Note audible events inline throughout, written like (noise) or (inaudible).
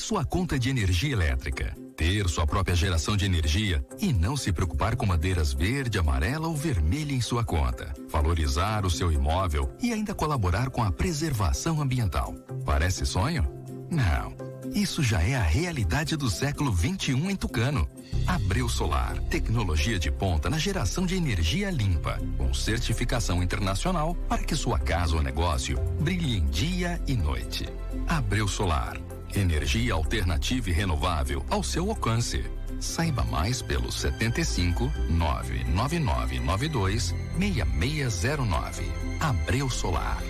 sua conta de energia elétrica, ter sua própria geração de energia e não se preocupar com bandeiras verde, amarela ou vermelha em sua conta. Valorizar o seu imóvel e ainda colaborar com a preservação ambiental. Parece sonho? Não. Isso já é a realidade do século 21 em Tucano. Abreu Solar, tecnologia de ponta na geração de energia limpa, com certificação internacional para que sua casa ou negócio brilhe em dia e noite. Abreu Solar, energia alternativa e renovável ao seu alcance. Saiba mais pelo 75 99992 6609. Abreu Solar.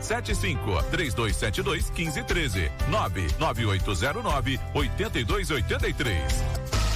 75 3272 1513 99809 8283.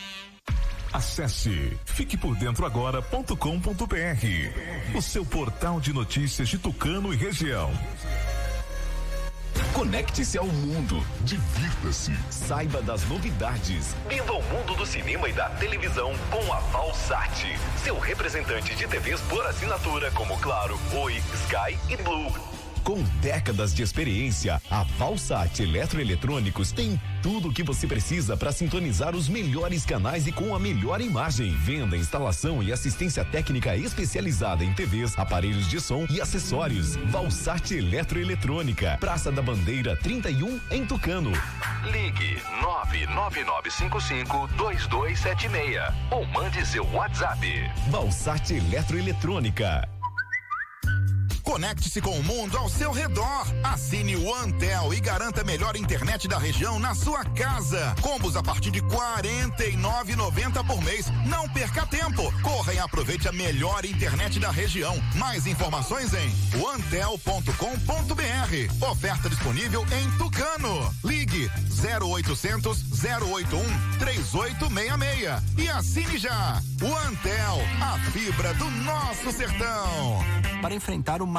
Acesse fiquepordentroagora.com.br, o seu portal de notícias de Tucano e região. Conecte-se ao mundo, divirta-se, saiba das novidades. Viva o mundo do cinema e da televisão com a Valsat, seu representante de TVs por assinatura como Claro, Oi, Sky e Blue. Com décadas de experiência, a Valsat Eletroeletrônicos tem tudo o que você precisa para sintonizar os melhores canais e com a melhor imagem. Venda, instalação e assistência técnica especializada em TVs, aparelhos de som e acessórios. Valsat Eletroeletrônica, Praça da Bandeira 31, em Tucano. Ligue 99955 2276 ou mande seu WhatsApp. Valsat Eletroeletrônica. Conecte-se com o mundo ao seu redor. Assine o Antel e garanta a melhor internet da região na sua casa. Combos a partir de R$ 49,90 por mês. Não perca tempo. Corra e aproveite a melhor internet da região. Mais informações em antel.com.br. Oferta disponível em Tucano. Ligue 0800 081 3866 e assine já. O Antel, a fibra do nosso sertão. Para enfrentar o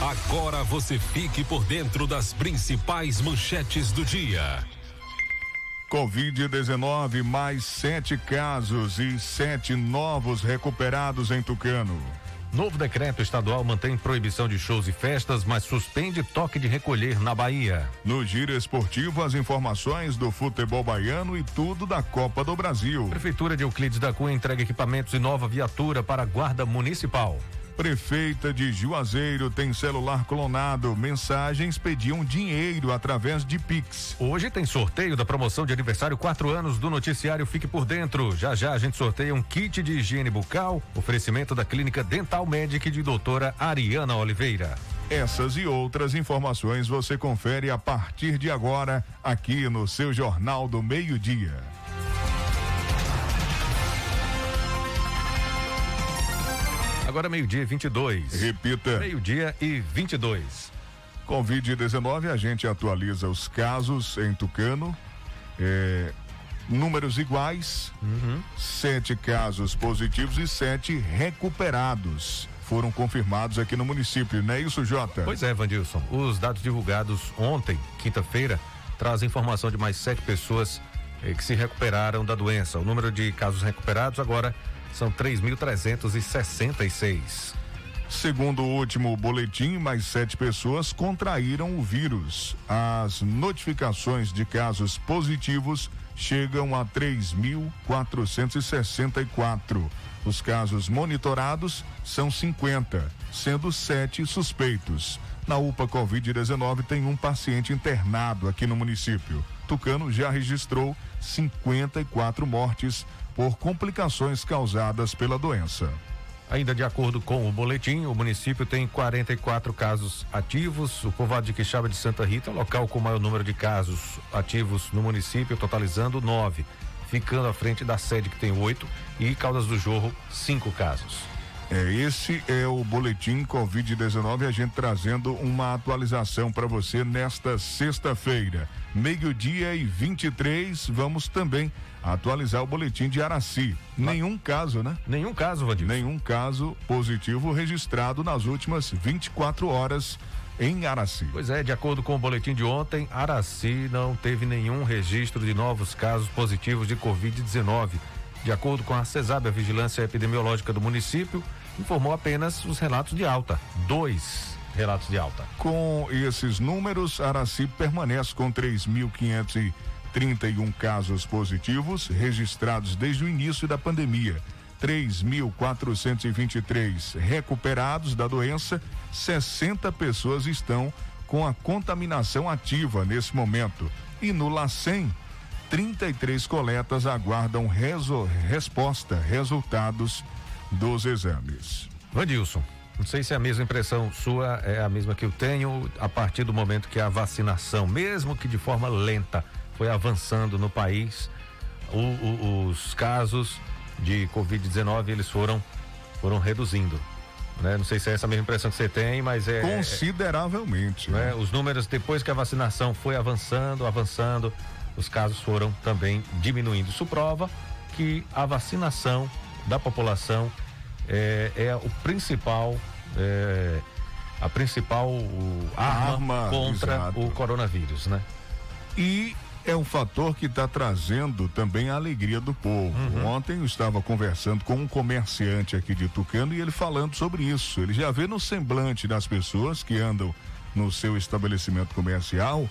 Agora você fique por dentro das principais manchetes do dia. Covid-19, mais sete casos e sete novos recuperados em Tucano. Novo decreto estadual mantém proibição de shows e festas, mas suspende toque de recolher na Bahia. No giro esportivo, as informações do futebol baiano e tudo da Copa do Brasil. Prefeitura de Euclides da Cunha entrega equipamentos e nova viatura para a Guarda Municipal. Prefeita de Juazeiro tem celular clonado. Mensagens pediam dinheiro através de Pix. Hoje tem sorteio da promoção de aniversário quatro anos do noticiário Fique por Dentro. Já já a gente sorteia um kit de higiene bucal, oferecimento da Clínica Dental Medic de doutora Ariana Oliveira. Essas e outras informações você confere a partir de agora aqui no seu Jornal do Meio-Dia. Agora meio-dia e 22. Repita. Meio-dia e 22. Covid-19, a gente atualiza os casos em Tucano. É, números iguais, uhum. sete casos positivos e sete recuperados foram confirmados aqui no município, não é isso, Jota? Pois é, Vandilson. Os dados divulgados ontem, quinta-feira, trazem informação de mais sete pessoas eh, que se recuperaram da doença. O número de casos recuperados agora são 3.366. Segundo o último boletim, mais sete pessoas contraíram o vírus. As notificações de casos positivos chegam a 3.464. Os casos monitorados são 50, sendo sete suspeitos. Na UPA Covid-19 tem um paciente internado aqui no município. Tucano já registrou 54 mortes por complicações causadas pela doença. Ainda de acordo com o boletim, o município tem 44 casos ativos. O povoado de Quixaba de Santa Rita, local com o maior número de casos ativos no município, totalizando nove, ficando à frente da sede que tem oito e Caldas do Jorro cinco casos. É, esse é o boletim Covid-19, a gente trazendo uma atualização para você nesta sexta-feira, meio-dia e 23. Vamos também atualizar o boletim de Araci. Nenhum caso, né? Nenhum caso, Vadir. Nenhum caso positivo registrado nas últimas 24 horas em Araci. Pois é, de acordo com o boletim de ontem, Araci não teve nenhum registro de novos casos positivos de Covid-19. De acordo com a CESAB, a Vigilância Epidemiológica do município, informou apenas os relatos de alta. Dois relatos de alta. Com esses números, Araci permanece com 3.500 31 casos positivos registrados desde o início da pandemia. 3.423 recuperados da doença, 60 pessoas estão com a contaminação ativa nesse momento. E no LACEN, 33 coletas aguardam reso, resposta, resultados dos exames. Vandilson, não sei se é a mesma impressão sua é a mesma que eu tenho a partir do momento que a vacinação, mesmo que de forma lenta, foi avançando no país. O, o, os casos de Covid-19 eles foram, foram reduzindo. Né? Não sei se é essa mesma impressão que você tem, mas é. Consideravelmente. Né? Os números, depois que a vacinação foi avançando, avançando, os casos foram também diminuindo. Isso prova que a vacinação da população é, é o principal. É, a principal arma, arma contra exato. o coronavírus, né? E é um fator que está trazendo também a alegria do povo. Uhum. Ontem eu estava conversando com um comerciante aqui de Tucano e ele falando sobre isso. Ele já vê no semblante das pessoas que andam no seu estabelecimento comercial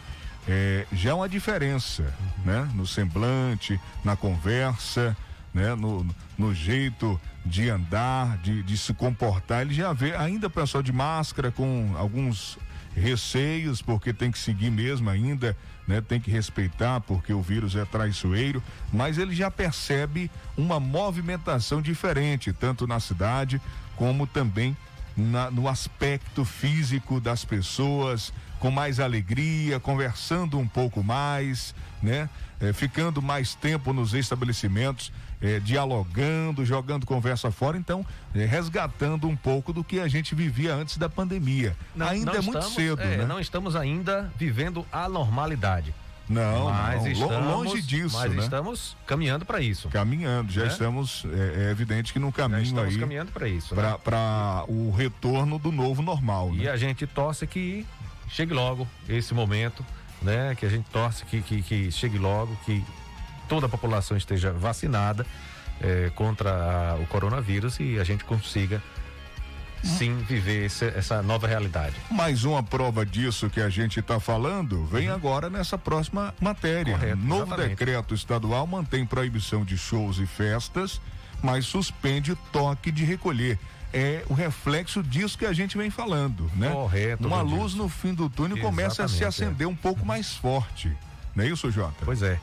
é, já uma diferença, uhum. né? No semblante, na conversa, né? No, no jeito de andar, de, de se comportar. Ele já vê ainda pessoal de máscara com alguns receios, porque tem que seguir mesmo ainda né? Tem que respeitar porque o vírus é traiçoeiro, mas ele já percebe uma movimentação diferente, tanto na cidade como também na, no aspecto físico das pessoas, com mais alegria, conversando um pouco mais, né? É, ficando mais tempo nos estabelecimentos, é, dialogando, jogando conversa fora, então é, resgatando um pouco do que a gente vivia antes da pandemia. Não, ainda não é muito estamos, cedo, é, né? Não estamos ainda vivendo a normalidade. Não, mas não, estamos, longe disso, Mas né? estamos caminhando para isso. Caminhando, já Né? estamos, é, é evidente que no caminho estamos aí caminhando para isso, né? para o retorno do novo normal, E né? a gente torce que chegue logo esse momento, né? Que a gente torce que, que, que chegue logo, que toda a população esteja vacinada eh, contra a- o coronavírus e a gente consiga sim viver esse- essa nova realidade. Mais uma prova disso que a gente está falando vem agora nessa próxima matéria. Uhum. Correto, Novo exatamente. decreto estadual mantém proibição de shows e festas, mas suspende toque de recolher. É o reflexo disso que a gente vem falando, né? Correto, Uma luz no fim do túnel começa a se é. acender um pouco mais forte. Não é isso, Jota? Pois é.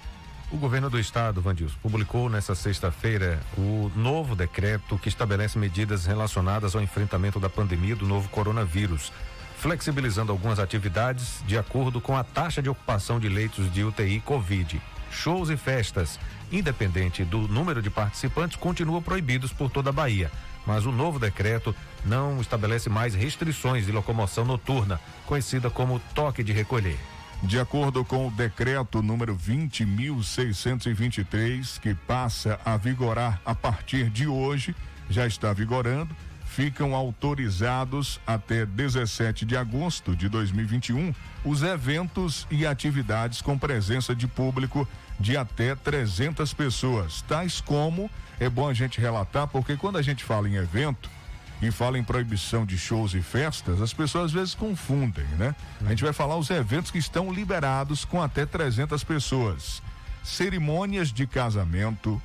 O governo do estado, Vandilson, publicou nesta sexta-feira o novo decreto que estabelece medidas relacionadas ao enfrentamento da pandemia do novo coronavírus, flexibilizando algumas atividades de acordo com a taxa de ocupação de leitos de UTI Covid. Shows e festas, independente do número de participantes, continuam proibidos por toda a Bahia. Mas o novo decreto não estabelece mais restrições de locomoção noturna, conhecida como toque de recolher. De acordo com o decreto número 20.623, que passa a vigorar a partir de hoje, já está vigorando, ficam autorizados até 17 de agosto de 2021 os eventos e atividades com presença de público de até 300 pessoas, tais como é bom a gente relatar, porque quando a gente fala em evento, e fala em proibição de shows e festas, as pessoas às vezes confundem, né? A gente vai falar os eventos que estão liberados com até 300 pessoas. Cerimônias de casamento,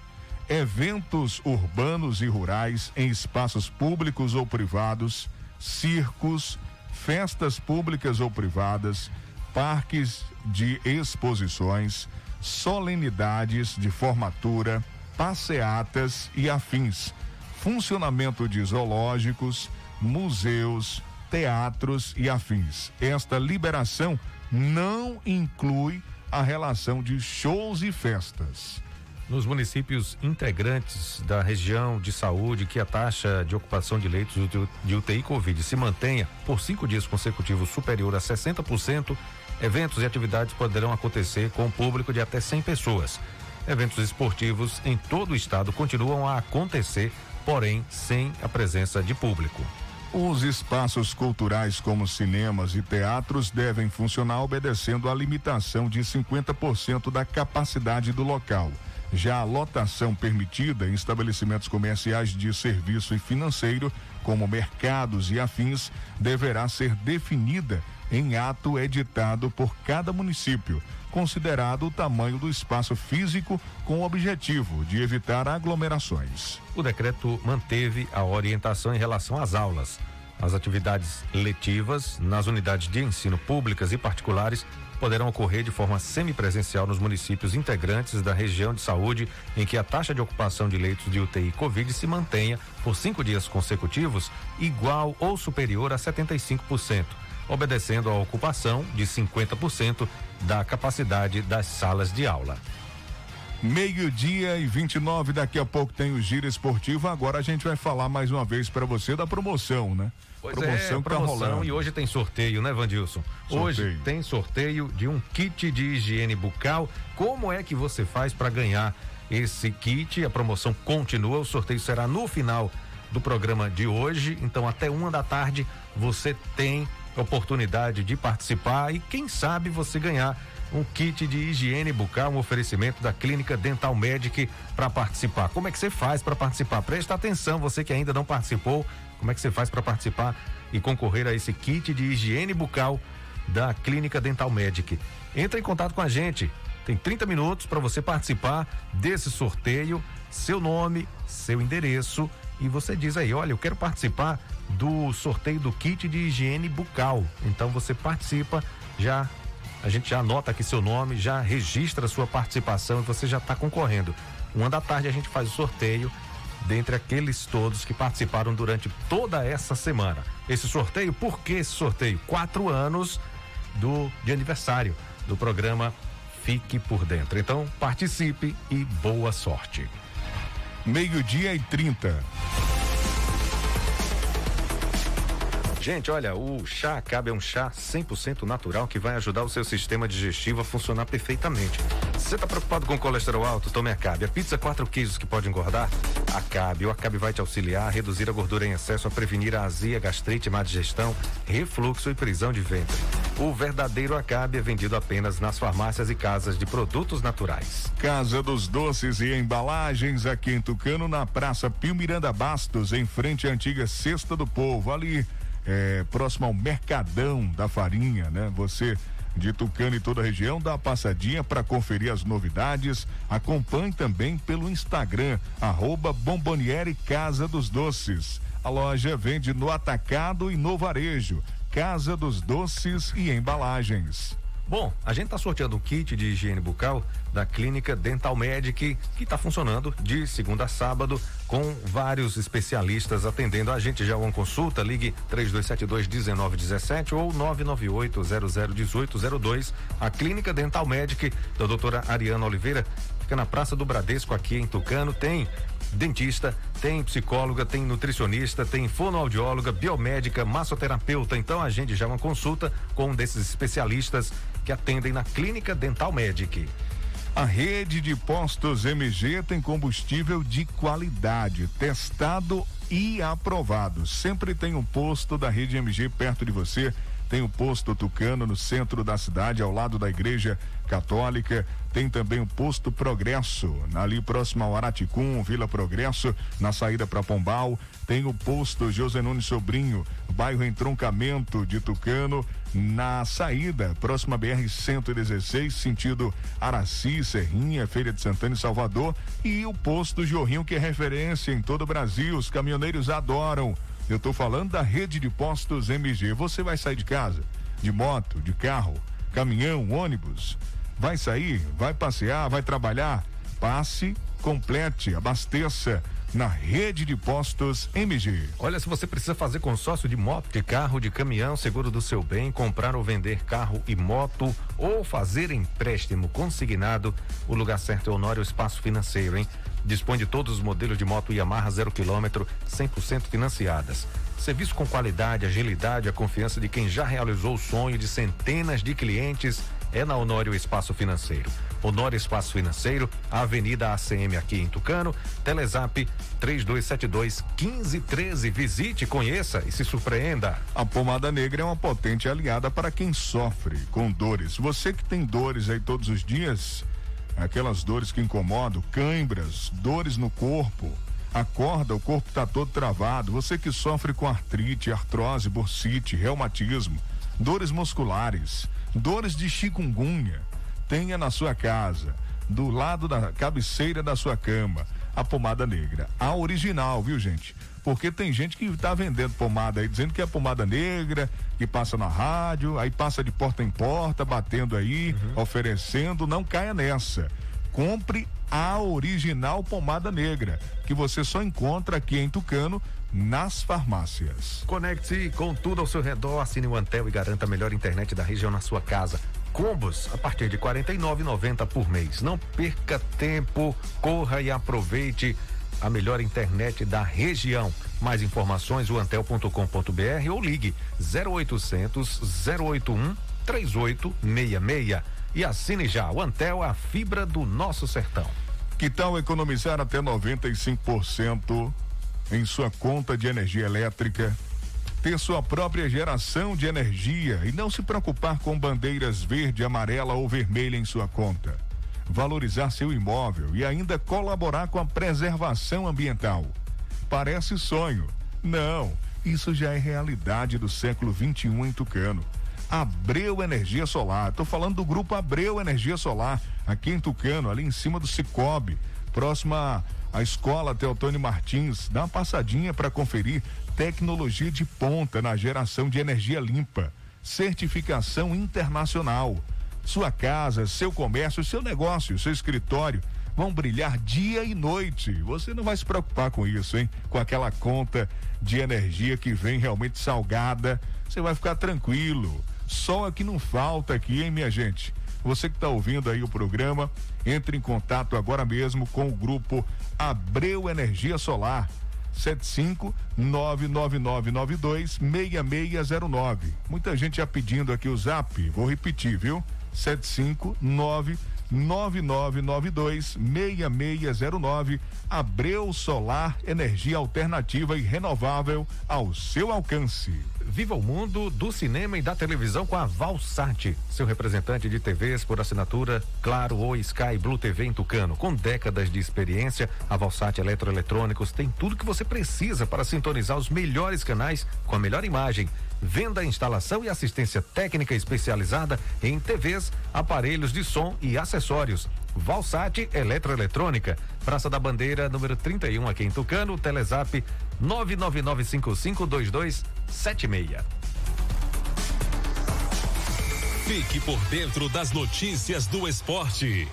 eventos urbanos e rurais em espaços públicos ou privados, circos, festas públicas ou privadas, parques de exposições, solenidades de formatura, passeatas e afins funcionamento de zoológicos, museus, teatros e afins. Esta liberação não inclui a relação de shows e festas. Nos municípios integrantes da região de saúde que a taxa de ocupação de leitos de- UTI Covid se mantenha por cinco dias consecutivos superior a 60%, eventos e atividades poderão acontecer com um público de até 100 pessoas. Eventos esportivos em todo o estado continuam a acontecer, porém sem a presença de público. Os espaços culturais, como cinemas e teatros, devem funcionar obedecendo à limitação de 50% da capacidade do local. Já a lotação permitida em estabelecimentos comerciais de serviço e financeiro, como mercados e afins, deverá ser definida em ato editado por cada município, considerado o tamanho do espaço físico, com o objetivo de evitar aglomerações. O decreto manteve a orientação em relação às aulas. As atividades letivas nas unidades de ensino públicas e particulares poderão ocorrer de forma semipresencial nos municípios integrantes da região de saúde em que a taxa de ocupação de leitos de UTI Covid se mantenha por cinco dias consecutivos igual ou superior a 75%, obedecendo à ocupação de 50% da capacidade das salas de aula. Meio-dia e 29, daqui a pouco tem o giro esportivo. Agora a gente vai falar mais uma vez para você da promoção, né? Pois promoção é, tá promoção rolando. e hoje tem sorteio, né, Vandilson? Hoje Sorteio. tem sorteio de um kit de higiene bucal. Como é que você faz para ganhar esse kit? A promoção continua, o sorteio será no final do programa de hoje. Então, até uma da tarde, você tem oportunidade de participar e, quem sabe, você ganhar um kit de higiene bucal, um oferecimento da Clínica Dental Medic para participar. Como é que você faz para participar? Presta atenção, você que ainda não participou, como é que você faz para participar e concorrer a esse kit de higiene bucal da Clínica Dental Medic? Entre em contato com a gente. Tem 30 minutos para você participar desse sorteio, seu nome, seu endereço e você diz aí, olha, eu quero participar do sorteio do kit de higiene bucal. Então você participa, já a gente já anota aqui seu nome, já registra sua participação e você já está concorrendo. Uma da tarde a gente faz o sorteio dentre aqueles todos que participaram durante toda essa semana. Esse sorteio, por que esse sorteio? Quatro anos do de aniversário do programa Fique por Dentro. Então, participe e boa sorte. Meio-dia e 30. Gente, olha, o chá Acabe é um chá 100% natural que vai ajudar o seu sistema digestivo a funcionar perfeitamente. Você está preocupado com colesterol alto? Tome Acabe. A pizza quatro queijos que pode engordar? Acabe. O Acabe vai te auxiliar a reduzir a gordura em excesso, a prevenir a azia, gastrite, má digestão, refluxo e prisão de ventre. O verdadeiro Acabe é vendido apenas nas farmácias e casas de produtos naturais. Casa dos Doces e Embalagens aqui em Tucano, na Praça Pio Miranda Bastos, em frente à antiga Cesta do Povo, ali é, próximo ao Mercadão da Farinha, né? Você de Tucano e toda a região, dá uma passadinha para conferir as novidades. Acompanhe também pelo Instagram, arroba Bomboniere Casa dos Doces. A loja vende no atacado e no varejo. Casa dos Doces e Embalagens. Bom, a gente está sorteando um kit de higiene bucal da clínica Dental Medic, que está funcionando de segunda a sábado, com vários especialistas atendendo a gente. Já uma consulta, ligue 3272-1917 ou 998-001802. A clínica Dental Medic da doutora Ariana Oliveira fica na Praça do Bradesco, aqui em Tucano. Tem dentista, tem psicóloga, tem nutricionista, tem fonoaudióloga, biomédica, massoterapeuta. Então a gente já uma consulta com um desses especialistas que atendem na Clínica Dental Medic. A rede de postos MG tem combustível de qualidade, testado e aprovado. Sempre tem um posto da rede MG perto de você. Tem o posto Tucano no centro da cidade, ao lado da igreja católica. Tem também o posto Progresso, ali próximo ao Araticum, Vila Progresso, na saída para Pombal. Tem o posto José Nunes Sobrinho, bairro Entroncamento de Tucano, na saída, próxima BR 116, sentido Araci, Serrinha, Feira de Santana e Salvador. E o posto Jorrinho, que é referência em todo o Brasil. Os caminhoneiros adoram. Eu estou falando da rede de postos MG. Você vai sair de casa, de moto, de carro, caminhão, ônibus. Vai sair, vai passear, vai trabalhar. Passe, complete, abasteça na rede de postos MG. Olha, se você precisa fazer consórcio de moto, de carro, de caminhão, seguro do seu bem, comprar ou vender carro e moto ou fazer empréstimo consignado, o lugar certo é Honório Espaço Financeiro, hein? Dispõe de todos os modelos de moto Yamaha zero quilômetro, 100% financiadas. Serviço com qualidade, agilidade, a confiança de quem já realizou o sonho de centenas de clientes é na Honório Espaço Financeiro. Honório Espaço Financeiro, Avenida ACM aqui em Tucano, Telezap 3272 1513. Visite, conheça e se surpreenda. A pomada negra é uma potente aliada para quem sofre com dores. Você que tem dores aí todos os dias, aquelas dores que incomodam, cãibras, dores no corpo, acorda, o corpo está todo travado. Você que sofre com artrite, artrose, bursite, reumatismo, dores musculares, dores de chikungunya tenha na sua casa, do lado da cabeceira da sua cama, a pomada negra. A original, viu, gente? Porque tem gente que está vendendo pomada aí, dizendo que é pomada negra, que passa na rádio, aí passa de porta em porta, batendo aí, uhum. oferecendo. Não caia nessa. Compre a original pomada negra, que você só encontra aqui em Tucano, nas farmácias. Conecte-se com tudo ao seu redor, assine o Antel e garanta a melhor internet da região na sua casa combos a partir de R$ 49,90 por mês. Não perca tempo, corra e aproveite a melhor internet da região. Mais informações o antel.com.br ou ligue 0800 081 3866 e assine já o Antel a fibra do nosso sertão. Que tal economizar até 95% em sua conta de energia elétrica? ter sua própria geração de energia e não se preocupar com bandeiras verde, amarela ou vermelha em sua conta. Valorizar seu imóvel e ainda colaborar com a preservação ambiental. Parece sonho. Não, isso já é realidade do século 21 em Tucano. Abreu Energia Solar. Estou falando do grupo Abreu Energia Solar, aqui em Tucano, ali em cima do Cicobi, próxima à escola Teotônio Martins. Dá uma passadinha para conferir tecnologia de ponta na geração de energia limpa, certificação internacional. Sua casa, seu comércio, seu negócio, seu escritório vão brilhar dia e noite. Você não vai se preocupar com isso, hein? Com aquela conta de energia que vem realmente salgada, você vai ficar tranquilo. Sol é que não falta aqui, hein, minha gente? Você que está ouvindo aí o programa, entre em contato agora mesmo com o grupo Abreu Energia Solar. 75 99992 6609. Muita gente já pedindo aqui o zap, vou repetir, viu? 75 9992 6609 Abreu Solar, energia alternativa e renovável ao seu alcance. Viva o mundo do cinema e da televisão com a Valsat, seu representante de TVs por assinatura Claro ou Sky Blue TV em Tucano. Com décadas de experiência, a Valsat Eletroeletrônicos tem tudo que você precisa para sintonizar os melhores canais com a melhor imagem venda, instalação e assistência técnica especializada em TVs, aparelhos de som e acessórios. Valsat Eletroeletrônica, Praça da Bandeira, número 31, aqui em Tucano, Telezap 999552276. Fique por dentro das notícias do esporte.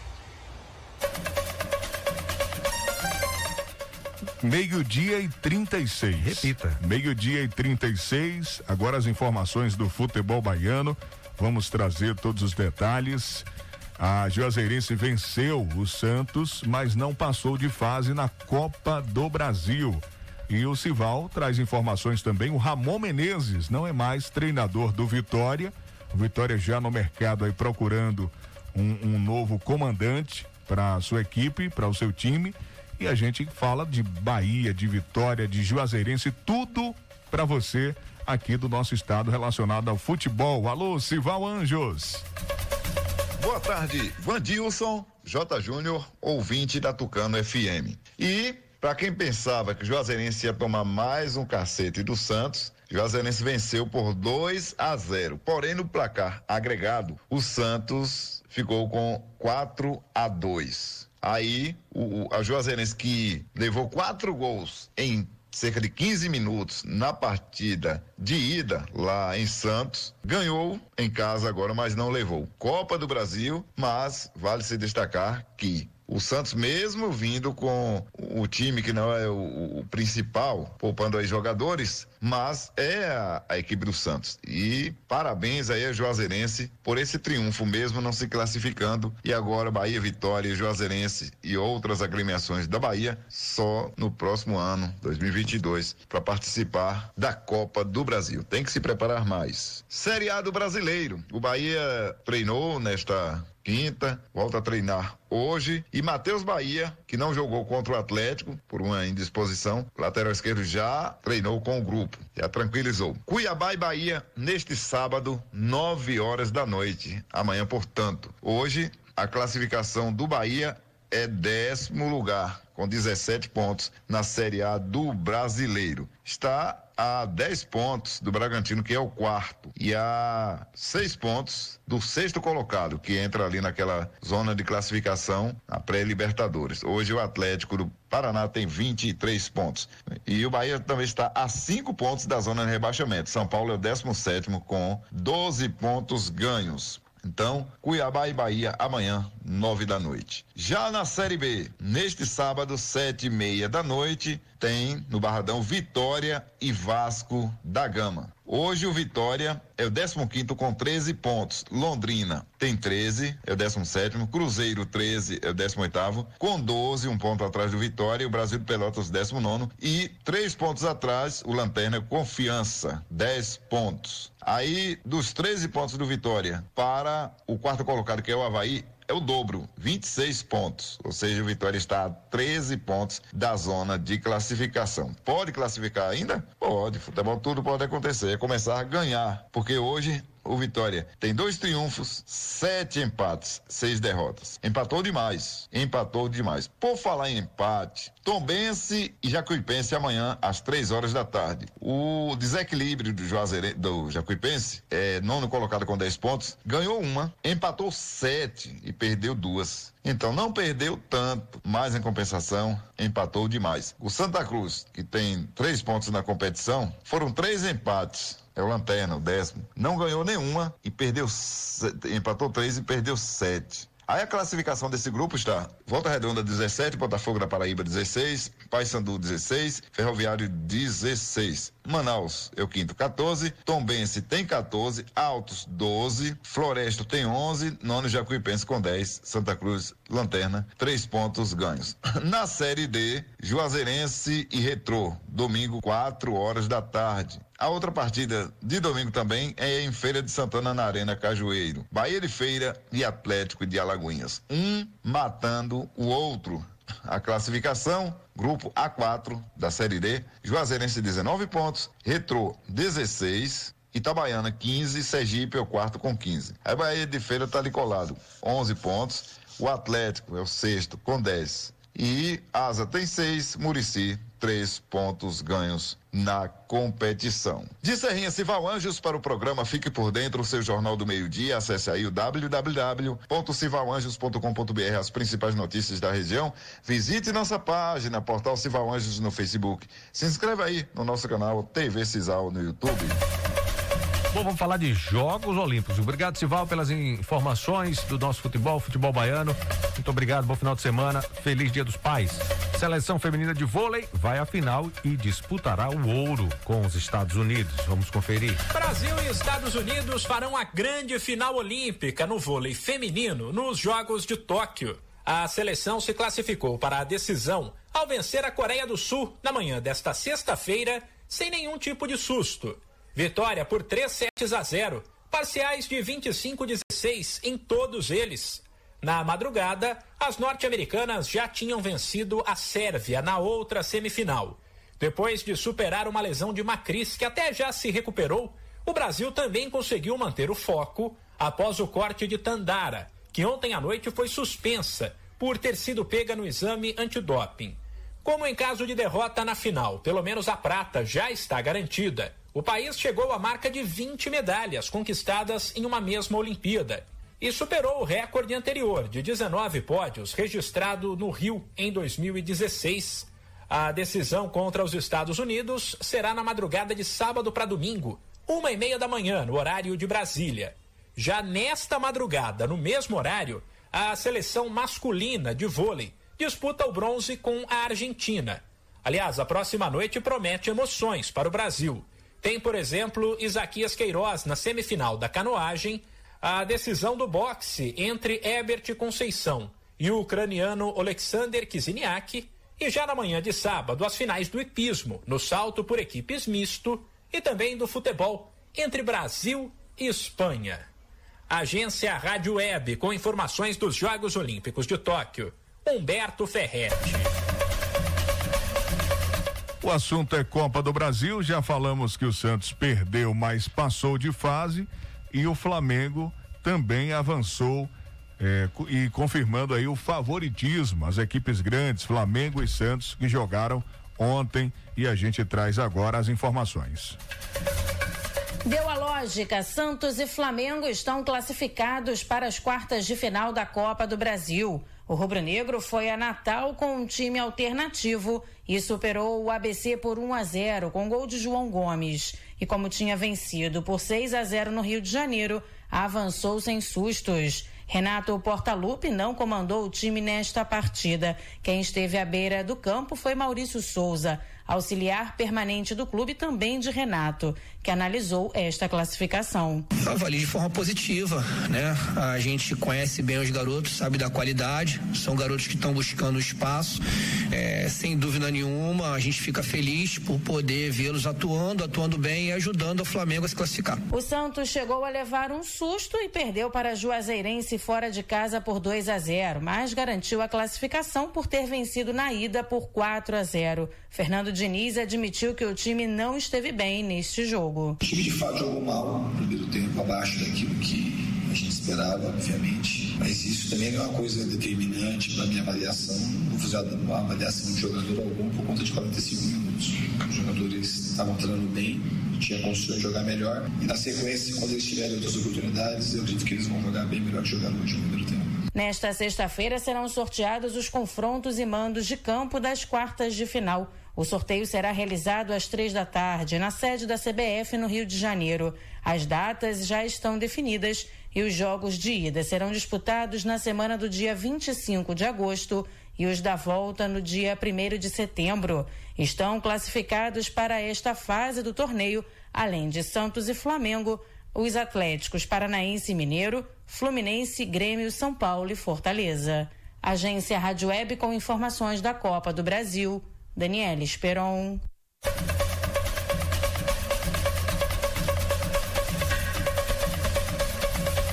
Meio-dia e 36. Repita. Meio-dia e 36. Agora as informações do futebol baiano. Vamos trazer todos os detalhes. A Juazeirense venceu o Santos, mas não passou de fase na Copa do Brasil. E o Sival traz informações também. O Ramon Menezes não é mais treinador do Vitória. O Vitória já no mercado aí procurando um, um novo comandante para sua equipe, para o seu time. E a gente fala de Bahia, de Vitória, de Juazeirense, tudo para você aqui do nosso estado relacionado ao futebol. Alô, Sival Anjos. Boa tarde, Vandilson, J. Júnior, ouvinte da Tucano FM. E, para quem pensava que o Juazeirense ia tomar mais um cacete do Santos, Juazeirense venceu por 2 a 0. Porém, no placar agregado, o Santos ficou com 4 a 2. Aí, o, a Juazeirense que levou quatro gols em cerca de 15 minutos na partida de ida lá em Santos, ganhou em casa agora, mas não levou. Copa do Brasil, mas vale se destacar que o Santos, mesmo vindo com o time que não é o, o principal, poupando aí jogadores, mas é a, a, equipe do Santos. E parabéns aí a Juazeirense por esse triunfo, mesmo não se classificando. E agora Bahia, Vitória, Juazeirense e outras agremiações da Bahia só no próximo ano, 2022, para participar da Copa do Brasil. Tem que se preparar mais. Série A do Brasileiro. O Bahia treinou nesta quinta, volta a treinar hoje. E Matheus Bahia, que não jogou contra o Atlético por uma indisposição, lateral esquerdo já treinou com o grupo, já tranquilizou. Cuiabá e Bahia neste sábado, 9 horas da noite. Amanhã, portanto. Hoje, a classificação do Bahia é décimo lugar, com 17 pontos na Série A do Brasileiro. Está a 10 pontos do Bragantino, que é o quarto, e a 6 pontos do sexto colocado, que entra ali naquela zona de classificação, a pré-Libertadores. Hoje o Atlético do Paraná tem 23 pontos. E o Bahia também está a 5 pontos da zona de rebaixamento. São Paulo é o 17 com 12 pontos ganhos. Então, Cuiabá e Bahia amanhã, nove da noite. Já na Série B, neste sábado, sete e meia da noite, tem no Barradão Vitória e Vasco da Gama. Hoje o Vitória é o 15 com 13 pontos. Londrina tem 13, é o 17. Cruzeiro 13, é o 18. Com 12, um ponto atrás do Vitória. E o Brasil de Pelotas 19. E três pontos atrás, o Lanterna Confiança, 10 pontos. Aí, dos 13 pontos do Vitória para o quarto colocado, que é o Havaí, é o dobro, 26 pontos. Ou seja, o Vitória está a 13 pontos da zona de classificação. Pode classificar ainda? Pode. Futebol tudo pode acontecer. É começar a ganhar. Porque hoje o Vitória tem dois triunfos, sete empates, seis derrotas. Empatou demais, empatou demais. Por falar em empate, Tombense e Jacuipense amanhã às três horas da tarde. O desequilíbrio do Juazeire, do Jacuipense, é nono colocado com 10 pontos, ganhou uma, empatou sete e perdeu duas. Então não perdeu tanto, mas em compensação empatou demais. O Santa Cruz, que tem três pontos na competição, foram três empates é o Lanterna, o décimo. Não ganhou nenhuma e perdeu, empatou três e perdeu sete. Aí a classificação desse grupo está: Volta Redonda 17, Botafogo da Paraíba 16, Paysandu 16, Ferroviário 16. Manaus é o quinto 14, Tombense tem 14, Altos 12, Floresta tem 11, nono Jacuipense com 10, Santa Cruz lanterna, três pontos ganhos. (laughs) Na série D, Juazeirense e Retrô, domingo 4 horas da tarde. A outra partida de domingo também é em Feira de Santana na Arena Cajueiro. Bahia de Feira e Atlético de Alagoinhas. Um matando o outro. A classificação, grupo A4 da Série D, Juazeirense 19 pontos, Retrô 16, Itabaiana 15, Sergipe é o quarto com 15. A Bahia de Feira está ali colado, 11 pontos, o Atlético é o sexto com 10. E Asa tem 6, Murici três pontos ganhos na competição. De Serrinha Cival Anjos para o programa Fique por Dentro, seu Jornal do Meio-Dia. Acesse aí o www.civalanjos.com.br, as principais notícias da região. Visite nossa página, Portal Cival Anjos no Facebook. Se inscreva aí no nosso canal TV Cisal no YouTube. Bom, vamos falar de Jogos Olímpicos. Obrigado, Sival, pelas informações do nosso futebol, futebol baiano. Muito obrigado, bom final de semana. Feliz Dia dos Pais. Seleção feminina de vôlei vai à final e disputará o ouro com os Estados Unidos. Vamos conferir. Brasil e Estados Unidos farão a grande final olímpica no vôlei feminino nos Jogos de Tóquio. A seleção se classificou para a decisão ao vencer a Coreia do Sul na manhã desta sexta-feira, sem nenhum tipo de susto. Vitória por 3 sets a 0, parciais de 25 16 em todos eles. Na madrugada, as norte-americanas já tinham vencido a Sérvia na outra semifinal. Depois de superar uma lesão de Macris, que até já se recuperou, o Brasil também conseguiu manter o foco após o corte de Tandara, que ontem à noite foi suspensa por ter sido pega no exame antidoping. Como em caso de derrota na final, pelo menos a prata já está garantida. O país chegou à marca de 20 medalhas conquistadas em uma mesma Olimpíada e superou o recorde anterior de 19 pódios registrado no Rio em 2016. A decisão contra os Estados Unidos será na madrugada de sábado para domingo, uma e meia da manhã, no horário de Brasília. Já nesta madrugada, no mesmo horário, a seleção masculina de vôlei disputa o bronze com a Argentina. Aliás, a próxima noite promete emoções para o Brasil. Tem, por exemplo, Isaquias Queiroz na semifinal da canoagem, a decisão do boxe entre Ebert Conceição e o ucraniano Alexander Kiziniak, e já na manhã de sábado as finais do hipismo, no salto por equipes misto e também do futebol entre Brasil e Espanha. Agência Rádio Web com informações dos Jogos Olímpicos de Tóquio. Humberto Ferretti. O assunto é Copa do Brasil. Já falamos que o Santos perdeu, mas passou de fase. E o Flamengo também avançou é, e confirmando aí o favoritismo. As equipes grandes, Flamengo e Santos, que jogaram ontem. E a gente traz agora as informações. Deu a lógica, Santos e Flamengo estão classificados para as quartas de final da Copa do Brasil. O rubro-negro foi a Natal com um time alternativo e superou o ABC por 1 a 0 com gol de João Gomes. E como tinha vencido por 6 a 0 no Rio de Janeiro, avançou sem sustos. Renato Portaluppi não comandou o time nesta partida. Quem esteve à beira do campo foi Maurício Souza, auxiliar permanente do clube também de Renato, que analisou esta classificação. Eu avalio de forma positiva, né? A gente conhece bem os garotos, sabe da qualidade, são garotos que estão buscando espaço, é, sem dúvida nenhuma, a gente fica feliz por poder vê-los atuando, atuando bem e ajudando o Flamengo a se classificar. O Santos chegou a levar um susto e perdeu para Juazeirense fora de casa por 2 a 0, mas garantiu a classificação por ter vencido na ida por 4 a 0. Fernando Diniz admitiu que o time não esteve bem neste jogo. O time de fato jogou mal no primeiro tempo, abaixo daquilo que a gente esperava, obviamente. Mas isso também é uma coisa determinante para a minha avaliação. Não vou fazer uma avaliação de jogador algum por conta de 45 minutos. Os jogadores estavam treinando bem, tinha condições de jogar melhor. E na sequência, quando eles tiverem outras oportunidades, eu acredito que eles vão jogar bem melhor que jogaram hoje no primeiro tempo. Nesta sexta-feira serão sorteados os confrontos e mandos de campo das quartas de final. O sorteio será realizado às três da tarde na sede da CBF no Rio de Janeiro. As datas já estão definidas e os jogos de ida serão disputados na semana do dia 25 de agosto e os da volta no dia 1 de setembro. Estão classificados para esta fase do torneio, além de Santos e Flamengo, os Atléticos Paranaense e Mineiro, Fluminense, Grêmio, São Paulo e Fortaleza. Agência Rádio Web com informações da Copa do Brasil. Daniela Esperon.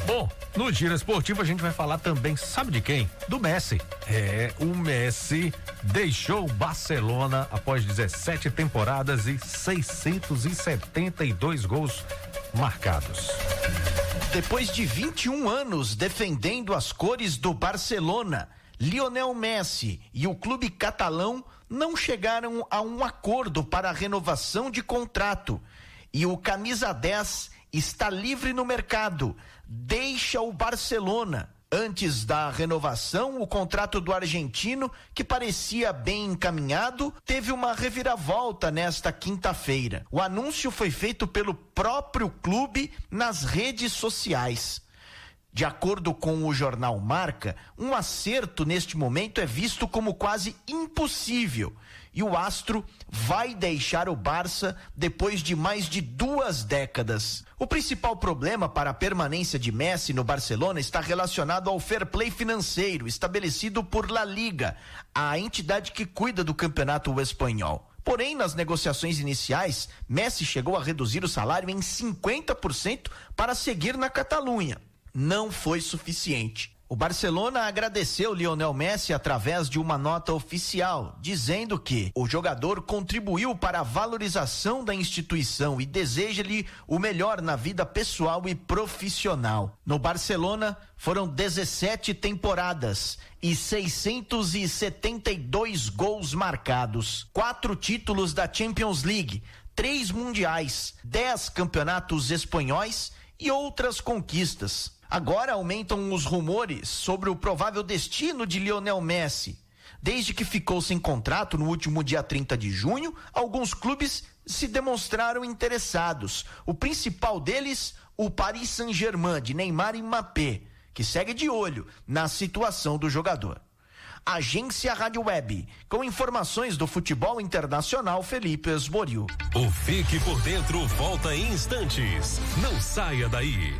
Bom, no Giro Esportivo a gente vai falar também, sabe de quem? Do Messi. É, o Messi deixou o Barcelona após 17 temporadas e 672 gols marcados. Depois de 21 anos defendendo as cores do Barcelona, Lionel Messi e o clube catalão não chegaram a um acordo para a renovação de contrato. E o camisa 10 está livre no mercado, deixa o Barcelona. Antes da renovação, o contrato do argentino, que parecia bem encaminhado, teve uma reviravolta nesta quinta-feira. O anúncio foi feito pelo próprio clube nas redes sociais. De acordo com o jornal Marca, um acerto neste momento é visto como quase impossível. E o Astro vai deixar o Barça depois de mais de duas décadas. O principal problema para a permanência de Messi no Barcelona está relacionado ao fair play financeiro estabelecido por La Liga, a entidade que cuida do campeonato espanhol. Porém, nas negociações iniciais, Messi chegou a reduzir o salário em 50% para seguir na Catalunha não foi suficiente. O Barcelona agradeceu Lionel Messi através de uma nota oficial, dizendo que o jogador contribuiu para a valorização da instituição e deseja-lhe o melhor na vida pessoal e profissional. No Barcelona, foram 17 temporadas e 672 gols marcados, quatro títulos da Champions League, três mundiais, dez campeonatos espanhóis e outras conquistas. Agora aumentam os rumores sobre o provável destino de Lionel Messi. Desde que ficou sem contrato no último dia 30 de junho, alguns clubes se demonstraram interessados. O principal deles, o Paris Saint-Germain de Neymar e Mbappé, que segue de olho na situação do jogador. Agência Rádio Web, com informações do futebol internacional Felipe Esboril. O Fique por Dentro volta em instantes. Não saia daí.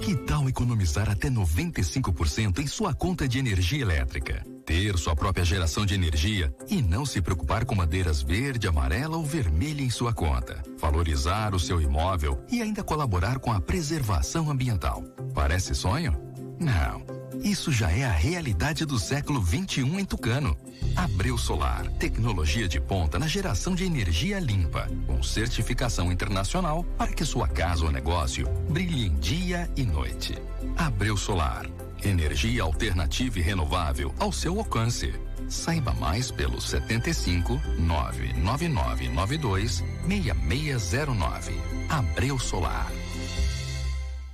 Que tal economizar até 95% em sua conta de energia elétrica? Ter sua própria geração de energia e não se preocupar com madeiras verde, amarela ou vermelha em sua conta. Valorizar o seu imóvel e ainda colaborar com a preservação ambiental. Parece sonho? Não. Isso já é a realidade do século 21 em Tucano. Abreu Solar, tecnologia de ponta na geração de energia limpa, com certificação internacional para que sua casa ou negócio brilhe em dia e noite. Abreu Solar, energia alternativa e renovável ao seu alcance. Saiba mais pelo 75 99992 6609. Abreu Solar.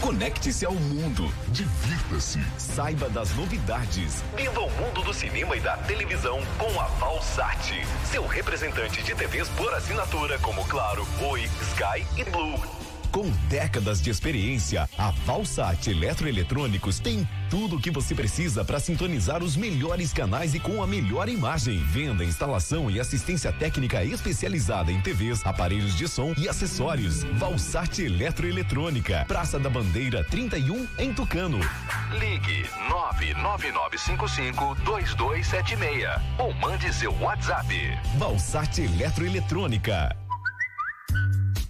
Conecte-se ao mundo. Divirta-se. Saiba das novidades. Viva o mundo do cinema e da televisão com a Valsat. Seu representante de TVs por assinatura como Claro, Oi, Sky e Blue. Com décadas de experiência, a Valsat Eletroeletrônicos tem tudo o que você precisa para sintonizar os melhores canais e com a melhor imagem. Venda, instalação e assistência técnica especializada em TVs, aparelhos de som e acessórios. Valsat Eletroeletrônica, Praça da Bandeira 31, em Tucano. Ligue 999552276 ou mande seu WhatsApp. Valsat Eletroeletrônica.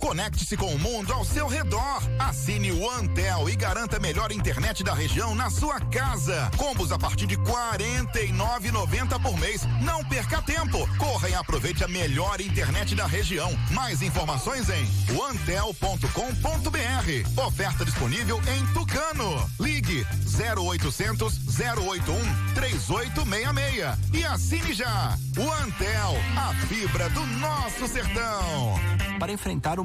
Conecte-se com o mundo ao seu redor. Assine o Antel e garanta a melhor internet da região na sua casa. Combos a partir de R$ 49,90 por mês. Não perca tempo. Corra e aproveite a melhor internet da região. Mais informações em antel.com.br. Oferta disponível em Tucano. Ligue 0800 081 3866 e assine já. O Antel, a fibra do nosso sertão. Para enfrentar o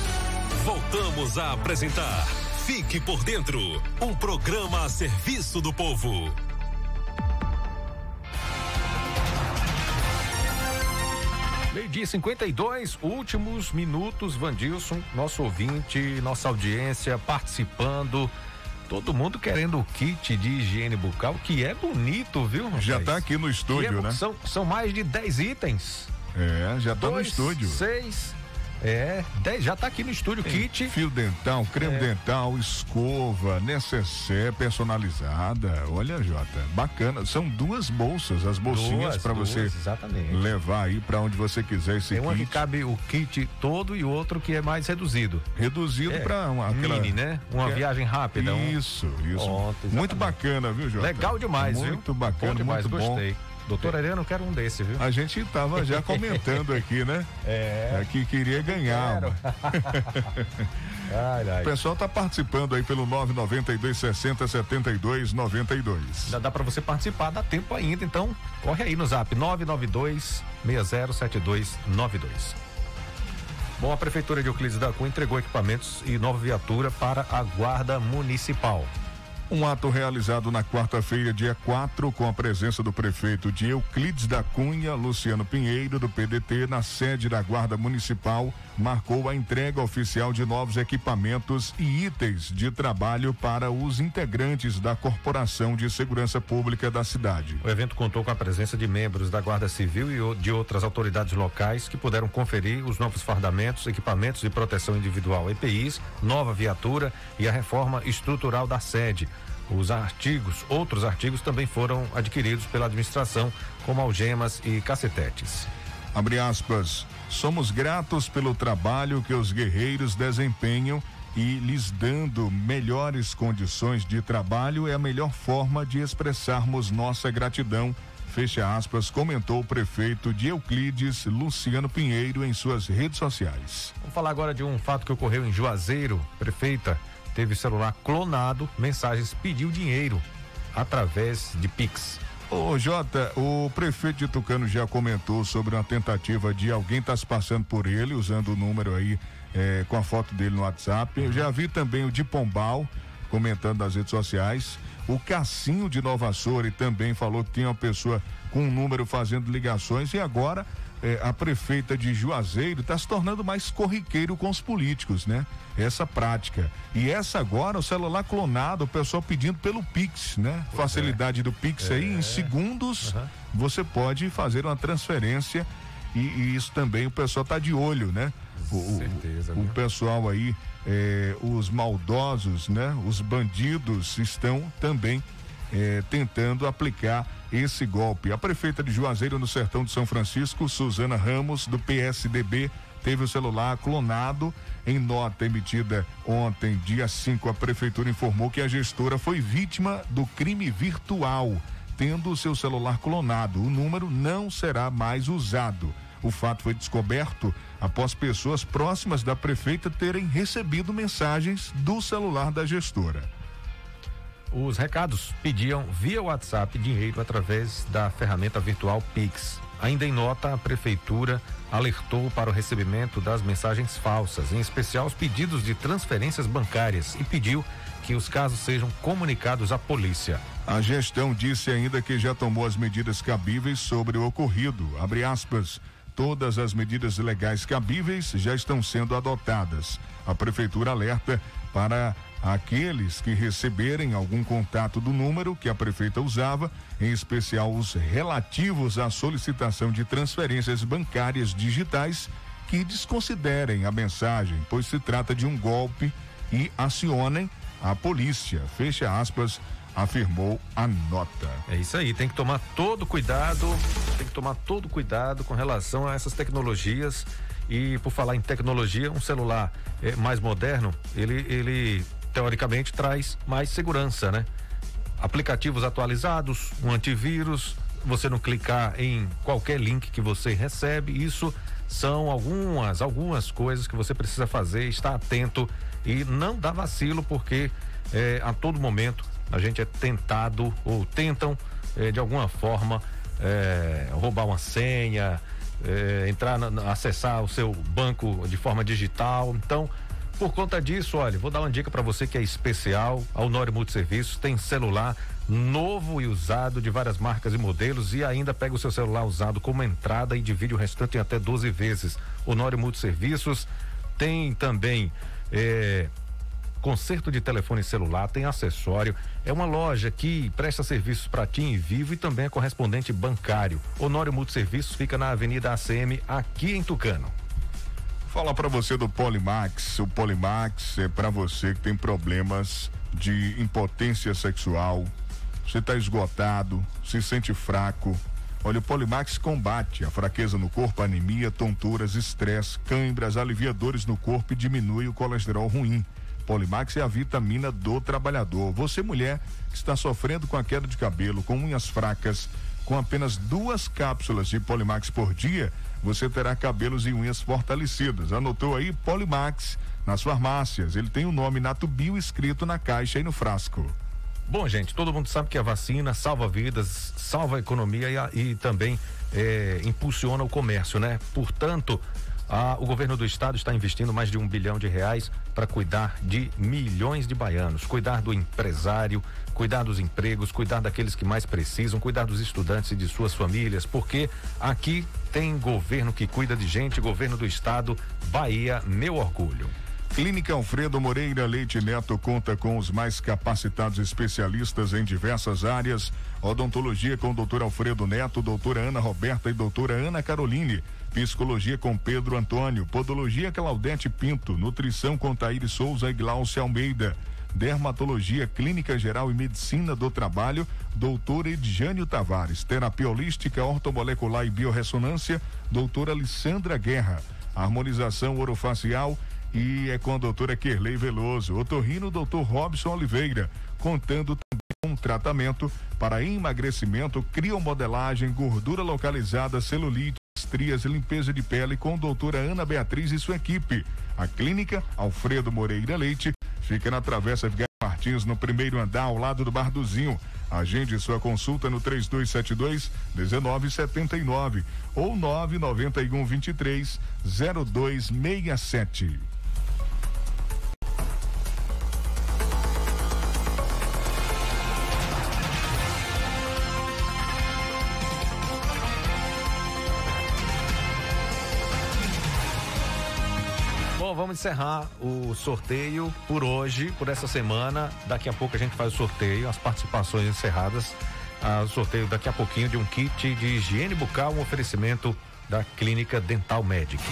Voltamos a apresentar Fique por Dentro um programa a serviço do povo. Meio-dia 52, últimos minutos, Vandilson, nosso ouvinte, nossa audiência participando. Todo mundo querendo o kit de higiene bucal, que é bonito, viu? Rapaz? Já tá aqui no estúdio, é, né? São, são mais de 10 itens. É, já tá Dois, no estúdio. Seis, é, 10, já tá aqui no estúdio, Tem kit. Fio dental, creme É. dental, escova, necessaire personalizada. Olha, Jota, bacana. São duas bolsas, as bolsinhas para você exatamente. levar aí para onde você quiser esse Tem uma que kit. cabe o kit todo e outro que é mais reduzido. Reduzido É, pra uma aquela- mini, né? Uma É. viagem rápida. um- Isso, isso. Pronto, muito bacana, viu, Jota? Legal demais, viu? Muito bacana, Bom demais, muito bom. gostei. Doutor Ariano, eu quero um desse, viu? A gente tava já (laughs) comentando aqui, né? É. que queria ganhar. (laughs) Ai, ai. O pessoal tá participando aí pelo 992 60 72 92. Ainda dá pra você participar, dá tempo ainda, então corre aí no zap 992 607292. Bom, a Prefeitura de Euclides da Cunha entregou equipamentos e nova viatura para a Guarda Municipal. Um ato realizado na quarta-feira, dia 4, com a presença do prefeito de Euclides da Cunha, Luciano Pinheiro, do PDT, na sede da Guarda Municipal, marcou a entrega oficial de novos equipamentos e itens de trabalho para os integrantes da Corporação de Segurança Pública da cidade. O evento contou com a presença de membros da Guarda Civil e de outras autoridades locais que puderam conferir os novos fardamentos, equipamentos de proteção individual EPIs, nova viatura e a reforma estrutural da sede. Os artigos, outros artigos também foram adquiridos pela administração, como algemas e cacetetes. Abre aspas. Somos gratos pelo trabalho que os guerreiros desempenham e lhes dando melhores condições de trabalho é a melhor forma de expressarmos nossa gratidão. Fecha aspas, comentou o prefeito de Euclides, Luciano Pinheiro, em suas redes sociais. Vamos falar agora de um fato que ocorreu em Juazeiro. Prefeita teve celular clonado, mensagens pediu dinheiro através de Pix. Ô Jota, o prefeito de Tucano já comentou sobre uma tentativa de alguém estar tá se passando por ele, usando o número aí é, com a foto dele no WhatsApp. Eu já vi também o de Pombal comentando nas redes sociais. O Cassinho de Nova Soure também falou que tinha uma pessoa com um número fazendo ligações e agora é, a prefeita de Juazeiro está se tornando mais corriqueiro com os políticos, né? Essa prática. E essa agora, o celular clonado, o pessoal pedindo pelo Pix, né? Pois Facilidade é. do Pix é. aí, em segundos, uhum. você pode fazer uma transferência e, e, isso também o pessoal está de olho, né? O, certeza, o, o pessoal aí, é, os maldosos, né? Os bandidos estão também é, tentando aplicar esse golpe. A prefeita de Juazeiro, no sertão de São Francisco, Suzana Ramos, do PSDB, teve o celular clonado. Em nota emitida ontem, dia 5, a prefeitura informou que a gestora foi vítima do crime virtual, tendo o seu celular clonado. O número não será mais usado. O fato foi descoberto após pessoas próximas da prefeita terem recebido mensagens do celular da gestora. Os recados pediam via WhatsApp dinheiro através da ferramenta virtual Pix. Ainda em nota, a prefeitura alertou para o recebimento das mensagens falsas, em especial os pedidos de transferências bancárias, e pediu que os casos sejam comunicados à polícia. A gestão disse ainda que já tomou as medidas cabíveis sobre o ocorrido. Abre aspas. Todas as medidas legais cabíveis já estão sendo adotadas. A prefeitura alerta para aqueles que receberem algum contato do número que a prefeita usava, em especial os relativos à solicitação de transferências bancárias digitais, que desconsiderem a mensagem, pois se trata de um golpe e acionem a polícia. Fecha aspas, afirmou a nota. É isso aí, tem que tomar todo cuidado, tem que tomar todo cuidado com relação a essas tecnologias. E por falar em tecnologia, um celular é, mais moderno, ele, ele teoricamente traz mais segurança, né? Aplicativos atualizados, um antivírus, você não clicar em qualquer link que você recebe, isso são algumas, algumas coisas que você precisa fazer, estar atento e não dar vacilo, porque é, a todo momento a gente é tentado ou tentam é, de alguma forma é, roubar uma senha, entrar, na, acessar o seu banco de forma digital. Então, por conta disso, olha, vou dar uma dica para você que é especial. A Honório Multiserviços tem celular novo e usado de várias marcas e modelos e ainda pega o seu celular usado como entrada e divide o restante em até 12 vezes. Honório Multiserviços tem também é, conserto de telefone celular, tem acessório. É uma loja que presta serviços para TIM e Vivo e também é correspondente bancário. Honório Multiserviços fica na Avenida ACM, aqui em Tucano. Falar para você do Polimax. O Polimax é para você que tem problemas de impotência sexual. Você está esgotado, se sente fraco. Olha, o Polimax combate a fraqueza no corpo, anemia, tonturas, estresse, câimbras, aliviadores no corpo e diminui o colesterol ruim. Polimax é a vitamina do trabalhador. Você, mulher, que está sofrendo com a queda de cabelo, com unhas fracas, com apenas duas cápsulas de Polimax por dia, você terá cabelos e unhas fortalecidas. Anotou aí Polimax nas farmácias. Ele tem o nome Natubio escrito na caixa e no frasco. Bom, gente, todo mundo sabe que a vacina salva vidas, salva a economia e, e também é, impulsiona o comércio, né? Portanto, o governo do estado está investindo mais de um bilhão de reais para cuidar de milhões de baianos, cuidar do empresário, cuidar dos empregos, cuidar daqueles que mais precisam, cuidar dos estudantes e de suas famílias, porque aqui tem governo que cuida de gente, governo do estado, Bahia, meu orgulho. Clínica Alfredo Moreira Leite Neto conta com os mais capacitados especialistas em diversas áreas. Odontologia com doutor Alfredo Neto, doutora Ana Roberta e doutora Ana Caroline. Psicologia com Pedro Antônio. Podologia Claudete Pinto. Nutrição com Taíri Souza e Glaucia Almeida. Dermatologia Clínica Geral e Medicina do Trabalho, doutor Edjânio Tavares. Terapia Holística, Ortomolecular e Biorressonância, doutora Alessandra Guerra. Harmonização orofacial e é com a doutora Kerley Veloso. Otorrino, doutor Robson Oliveira, contando também um tratamento para emagrecimento, criomodelagem, gordura localizada, celulite, estrias e limpeza de pele com doutora Ana Beatriz e sua equipe. A clínica Alfredo Moreira Leite fica na Travessa Martins Martins, no primeiro andar, ao lado do Barduzinho. Agende sua consulta no 3272 1979 ou 991 23 0267. Vamos encerrar o sorteio por hoje, por essa semana. Daqui a pouco a gente faz o sorteio, as participações encerradas. Ah, o sorteio daqui a pouquinho de um kit de higiene bucal, um oferecimento da Clínica Dental Medic.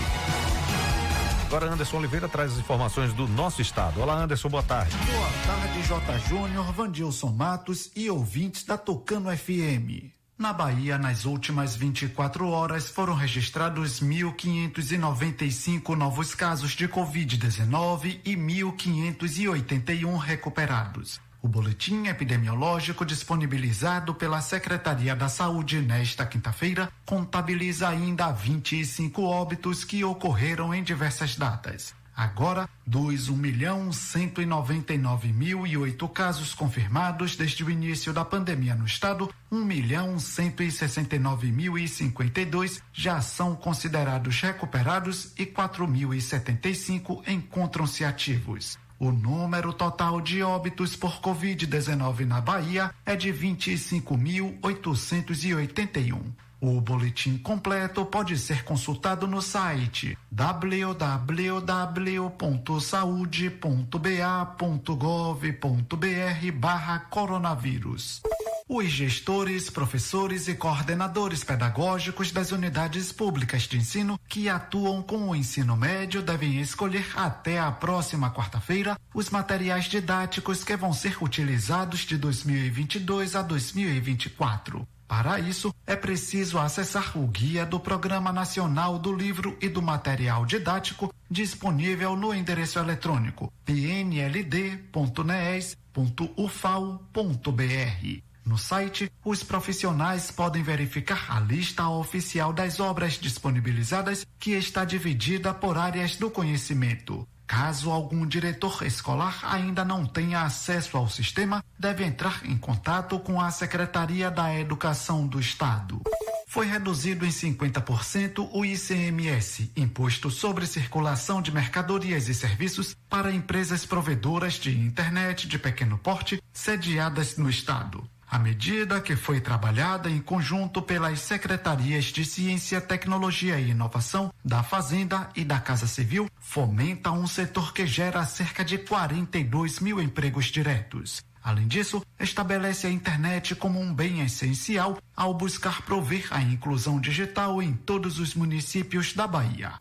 Agora Anderson Oliveira traz as informações do nosso estado. Olá Anderson, boa tarde. Boa tarde, J. Júnior, Vandilson Matos e ouvintes da Tocano FM. Na Bahia, nas últimas 24 horas, foram registrados 1.595 novos casos de Covid-19 e 1.581 recuperados. O boletim epidemiológico disponibilizado pela Secretaria da Saúde nesta quinta-feira contabiliza ainda 25 óbitos que ocorreram em diversas datas. Agora, dos 1 milhão 199 mil e oito casos confirmados desde o início da pandemia no estado, 1 milhão 169 mil e 52 já são considerados recuperados e 4.075 encontram-se ativos. O número total de óbitos por Covid-19 na Bahia é de 25.881. O boletim completo pode ser consultado no site www.saude.ba.gov.br barra coronavírus. Os gestores, professores e coordenadores pedagógicos das unidades públicas de ensino que atuam com o ensino médio devem escolher até a próxima quarta-feira os materiais didáticos que vão ser utilizados de 2022 a 2024. Para isso, é preciso acessar o guia do Programa Nacional do Livro e do Material Didático, disponível no endereço eletrônico pnld.nes.ufal.br. No site, os profissionais podem verificar a lista oficial das obras disponibilizadas, que está dividida por áreas do conhecimento. Caso algum diretor escolar ainda não tenha acesso ao sistema, deve entrar em contato com a Secretaria da Educação do Estado. Foi reduzido em 50% o ICMS, Imposto sobre Circulação de Mercadorias e Serviços, para empresas provedoras de internet de pequeno porte sediadas no Estado. A medida, que foi trabalhada em conjunto pelas secretarias de Ciência, Tecnologia e Inovação, da Fazenda e da Casa Civil, fomenta um setor que gera cerca de 42 mil empregos diretos. Além disso, estabelece a internet como um bem essencial ao buscar prover a inclusão digital em todos os municípios da Bahia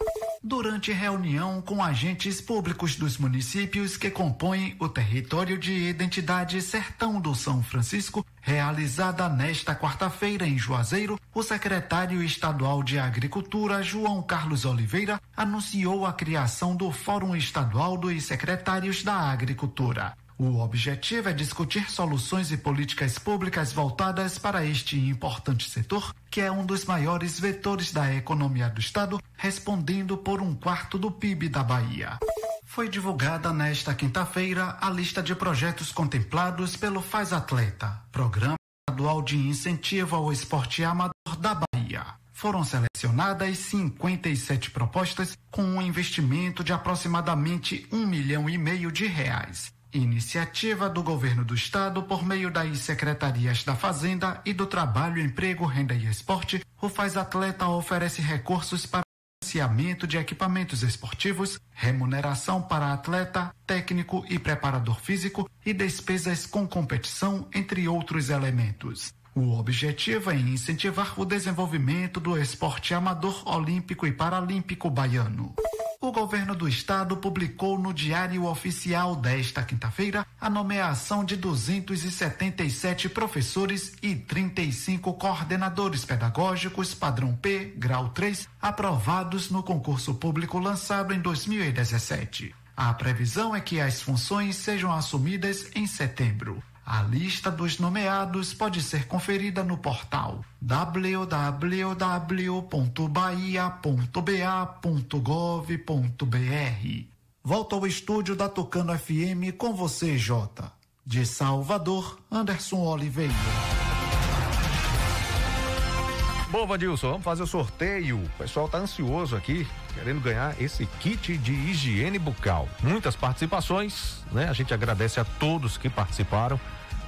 durante reunião com agentes públicos dos municípios que compõem o território de identidade Sertão do São Francisco, realizada nesta quarta-feira em Juazeiro, o secretário estadual de Agricultura, João Carlos Oliveira, anunciou a criação do Fórum Estadual dos Secretários da Agricultura. O objetivo é discutir soluções e políticas públicas voltadas para este importante setor, que é um dos maiores vetores da economia do Estado, respondendo por um quarto do PIB da Bahia. Foi divulgada nesta quinta-feira a lista de projetos contemplados pelo Faz Atleta, Programa Estadual de Incentivo ao Esporte Amador da Bahia foram selecionadas 57 propostas com um investimento de aproximadamente um milhão e meio de reais. Iniciativa do Governo do Estado por meio das Secretarias da Fazenda e do Trabalho, Emprego, Renda e Esporte, o Faz Atleta oferece recursos para financiamento de equipamentos esportivos, remuneração para atleta, técnico e preparador físico e despesas com competição, entre outros elementos. O objetivo é incentivar o desenvolvimento do esporte amador olímpico e paralímpico baiano o governo do estado publicou no Diário Oficial desta quinta-feira a nomeação de 277 professores e 35 coordenadores pedagógicos padrão P, grau 3, aprovados no concurso público lançado em 2017. A previsão é que as funções sejam assumidas em setembro. A lista dos nomeados pode ser conferida no portal www.bahia.ba.gov.br. Volto ao estúdio da Tocando FM com você, Jota. De Salvador, Anderson Oliveira. Bom, Vandilson, vamos fazer o sorteio. O pessoal tá ansioso aqui, querendo ganhar esse kit de higiene bucal. Muitas participações, né? A gente agradece a todos que participaram.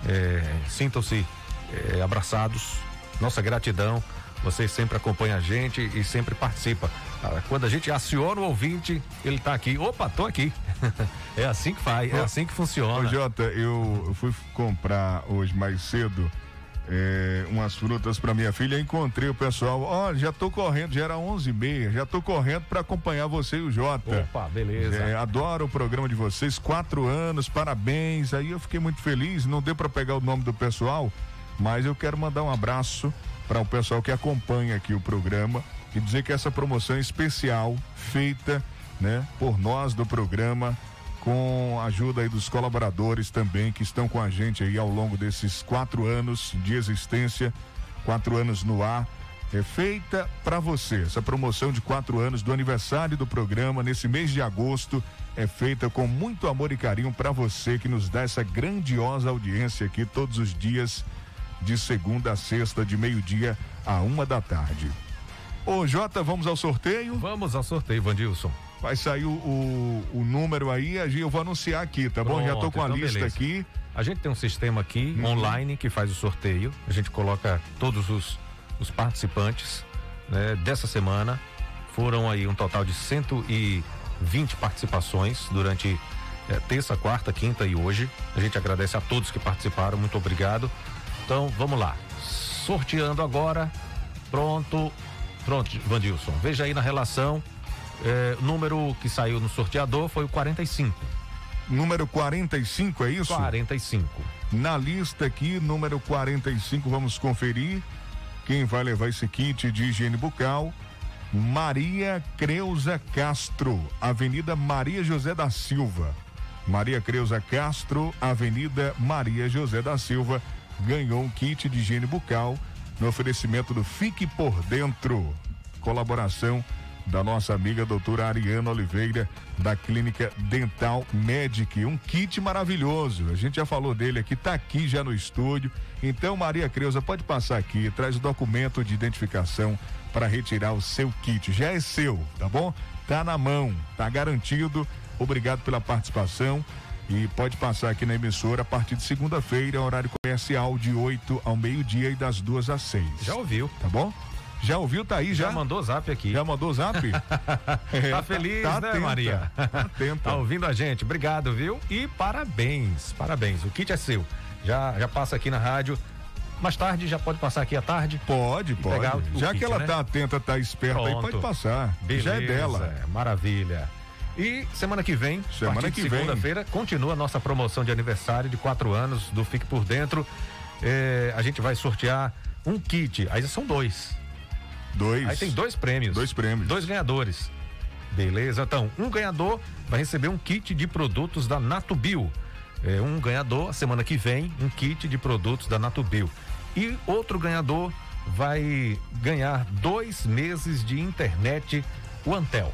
É, Sintam-se é, abraçados. Nossa gratidão. Vocês sempre acompanham a gente e sempre participa. Ah, Quando a gente aciona o ouvinte, ele tá aqui. Opa, tô aqui. (laughs) é assim que faz, é assim que funciona. Ô, Jota, eu fui comprar hoje mais cedo é, umas frutas para minha filha. Encontrei o pessoal. Ó, já tô correndo, já era 11 e meia. Já tô correndo para acompanhar você e o Jota. Opa, beleza. É, adoro o programa de vocês. Quatro anos, parabéns. Aí eu fiquei muito feliz. Não deu para pegar o nome do pessoal, mas eu quero mandar um abraço para o pessoal que acompanha aqui o programa e dizer que essa promoção é especial feita, né, por nós do programa com a ajuda aí dos colaboradores também que estão com a gente aí ao longo desses quatro anos de existência, quatro anos no ar. É feita para você. Essa promoção de quatro anos do aniversário do programa, nesse mês de agosto, é feita com muito amor e carinho para você que nos dá essa grandiosa audiência aqui todos os dias, de segunda a sexta, de meio-dia a uma da tarde. Ô Jota, vamos ao sorteio? Vamos ao sorteio, Vandilson. Vai sair o, o, o número aí, a gente- eu vou anunciar aqui, tá bom? Já tô Pronto, com a então lista beleza. aqui. A gente tem um sistema aqui Uhum. online que faz o sorteio. A gente coloca todos os, os participantes né, dessa semana. Foram aí um total de 120 participações durante eh, terça, quarta, quinta e hoje. A gente agradece a todos que participaram. Muito obrigado. Então vamos lá. Sorteando agora. Pronto. Pronto, Vandilson. Veja aí na relação. Eh, o número que saiu no sorteador foi o 45. Número 45, é isso? 45. Na lista aqui, número 45, vamos conferir quem vai levar esse kit de higiene bucal. Maria Creuza Castro, Avenida Maria José da Silva. Maria Creuza Castro, Avenida Maria José da Silva, ganhou um kit de higiene bucal no oferecimento do Fique por Dentro. Colaboração da nossa amiga doutora Ariana Oliveira, da Clínica Dental Medic. Um kit maravilhoso. A gente já falou dele aqui, tá aqui já no estúdio. Então, Maria Creuza, pode passar aqui, traz o documento de identificação para retirar o seu kit. Já é seu, tá bom? Tá na mão, tá garantido. Obrigado pela participação. E pode passar aqui na emissora a partir de segunda-feira, horário comercial de 8 ao meio-dia e das duas às seis. Já ouviu. Tá bom? Já ouviu? Tá aí já? Já mandou zap aqui. Já mandou zap? É, (laughs) tá (laughs) feliz, tá né, atenta, Maria? tá atenta. Tá ouvindo a gente. Obrigado, viu? E parabéns, parabéns. O kit é seu. Já, já passa aqui na rádio. Mais tarde, já pode passar aqui à tarde? Pode, pode. Já kit, que ela né? tá atenta, tá esperta aí, Pronto. pode passar. Beleza, Já é dela. Maravilha. E semana que vem, Semana que segunda-feira, continua a nossa promoção de aniversário de quatro anos do Fique por Dentro. É, a gente vai sortear um kit. Aí são dois. Dois. Aí tem dois prêmios. Dois prêmios. Dois ganhadores. Beleza? Então, um ganhador vai receber um kit de produtos da Natubio. É, um ganhador, semana que vem, um kit de produtos da Natubio. E outro ganhador vai ganhar dois meses de internet o Antel.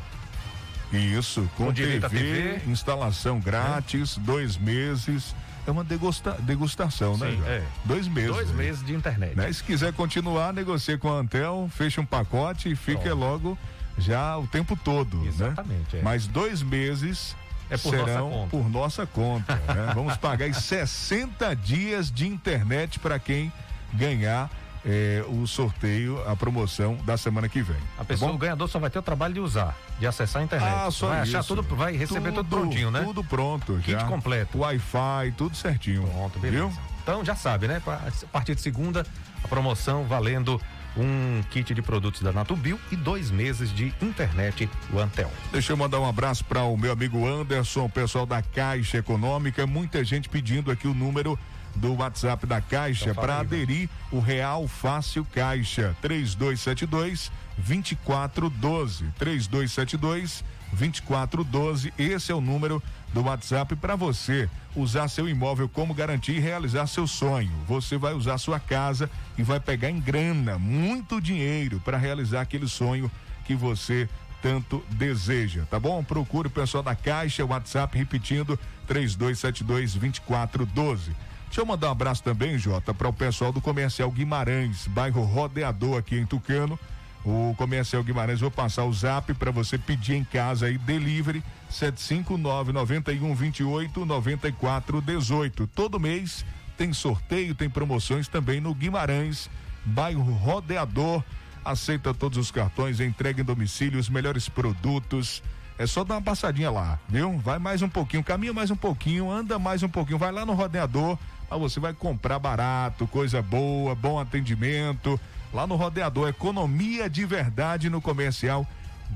Isso, com, Com direito TV, TV. instalação grátis, dois meses. É uma degusta, degustação, né? Sim, é. Dois meses. Dois meses de internet. Né? Se quiser continuar, negocie com a Antel, fecha um pacote e fica Pronto. logo já o tempo todo. Exatamente, Né? é. Mas dois meses É por nossa serão conta. por nossa conta. né? (laughs) Vamos pagar aí 60 dias de internet para quem ganhar eh, o sorteio, a promoção da semana que vem. A pessoa, o ganhador só vai ter o trabalho de usar, de acessar a internet. Ah, só vai achar isso. tudo, vai receber tudo, prontinho, né? Tudo pronto. Kit já. completo. Wi-Fi, tudo certinho. Pronto, beleza. Viu? Então já sabe, né? A partir de segunda, a promoção valendo um kit de produtos da Natubio e dois meses de internet o Antel. Deixa eu mandar um abraço para o meu amigo Anderson, o pessoal da Caixa Econômica. Muita gente pedindo aqui o número do WhatsApp da Caixa Então para aderir o Real Fácil Caixa 3272 2412 3272 2412. Esse é o número do WhatsApp para você usar seu imóvel como garantia e realizar seu sonho. Você vai usar sua casa e vai pegar em grana muito dinheiro para realizar aquele sonho que você tanto deseja, tá bom? Procure o pessoal da Caixa, WhatsApp repetindo 3272 2412. Deixa eu mandar um abraço também, Jota, para o pessoal do Comercial Guimarães, bairro Rodeador aqui em Tucano. O Comercial Guimarães, vou passar o zap para você pedir em casa aí, delivery 759 91 28 94 18. Todo mês tem sorteio, tem promoções também no Guimarães, bairro Rodeador. Aceita todos os cartões, entrega em domicílio os melhores produtos. É só dar uma passadinha lá, viu? Vai mais um pouquinho, caminha mais um pouquinho, anda mais um pouquinho, vai lá no rodeador, aí você vai comprar barato, coisa boa, bom atendimento. Lá no rodeador, economia de verdade no comercial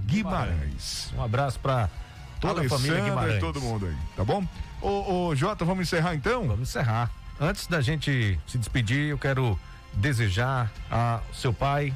Guimarães. Um abraço para toda Alessandra a família Guimarães. e todo mundo aí, tá bom? Ô, ô Jota, vamos encerrar então? Vamos encerrar. Antes da gente se despedir, eu quero desejar ao seu pai,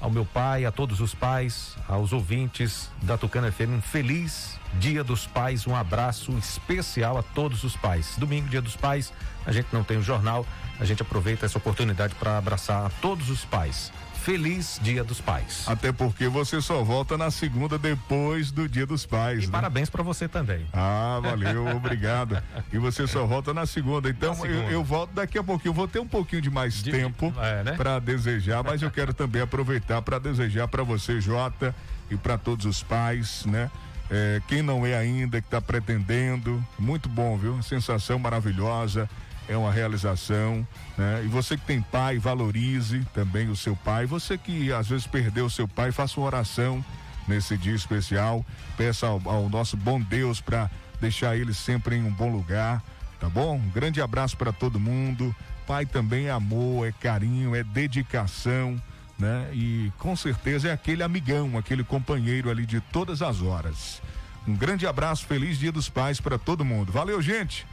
ao meu pai, a todos os pais, aos ouvintes da Tucana FM um feliz Dia dos Pais, um abraço especial a todos os pais. Domingo, Dia dos Pais, a gente não tem o jornal, a gente aproveita essa oportunidade para abraçar a todos os pais. Feliz Dia dos Pais. Até porque você só volta na segunda depois do Dia dos Pais. E né? parabéns para você também. Ah, valeu, (laughs) obrigado. E você só volta na segunda. Então Na segunda. Eu, eu volto daqui a pouquinho. Vou ter um pouquinho de mais De- tempo é, né? para desejar, mas eu quero também aproveitar para desejar para você, Jota, e para todos os pais, né? É, quem não é ainda, que está pretendendo, muito bom, viu? Sensação maravilhosa, é uma realização, né? E você que tem pai, valorize também o seu pai. Você que às vezes perdeu o seu pai, faça uma oração nesse dia especial. Peça ao, ao nosso bom Deus para deixar ele sempre em um bom lugar, tá bom? Um grande abraço para todo mundo. Pai também é amor, é carinho, é dedicação, né? E com certeza é aquele amigão, aquele companheiro ali de todas as horas. Um grande abraço, feliz Dia dos Pais para todo mundo. Valeu, gente.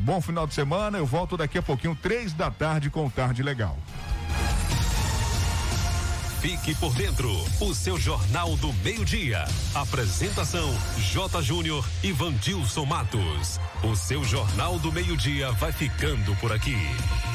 Bom final de semana. Eu volto daqui a pouquinho, três da tarde, com Tarde Legal. Fique por dentro, o seu Jornal do Meio-Dia. Apresentação: J. Júnior e Vandilson Matos. O seu Jornal do Meio-Dia vai ficando por aqui.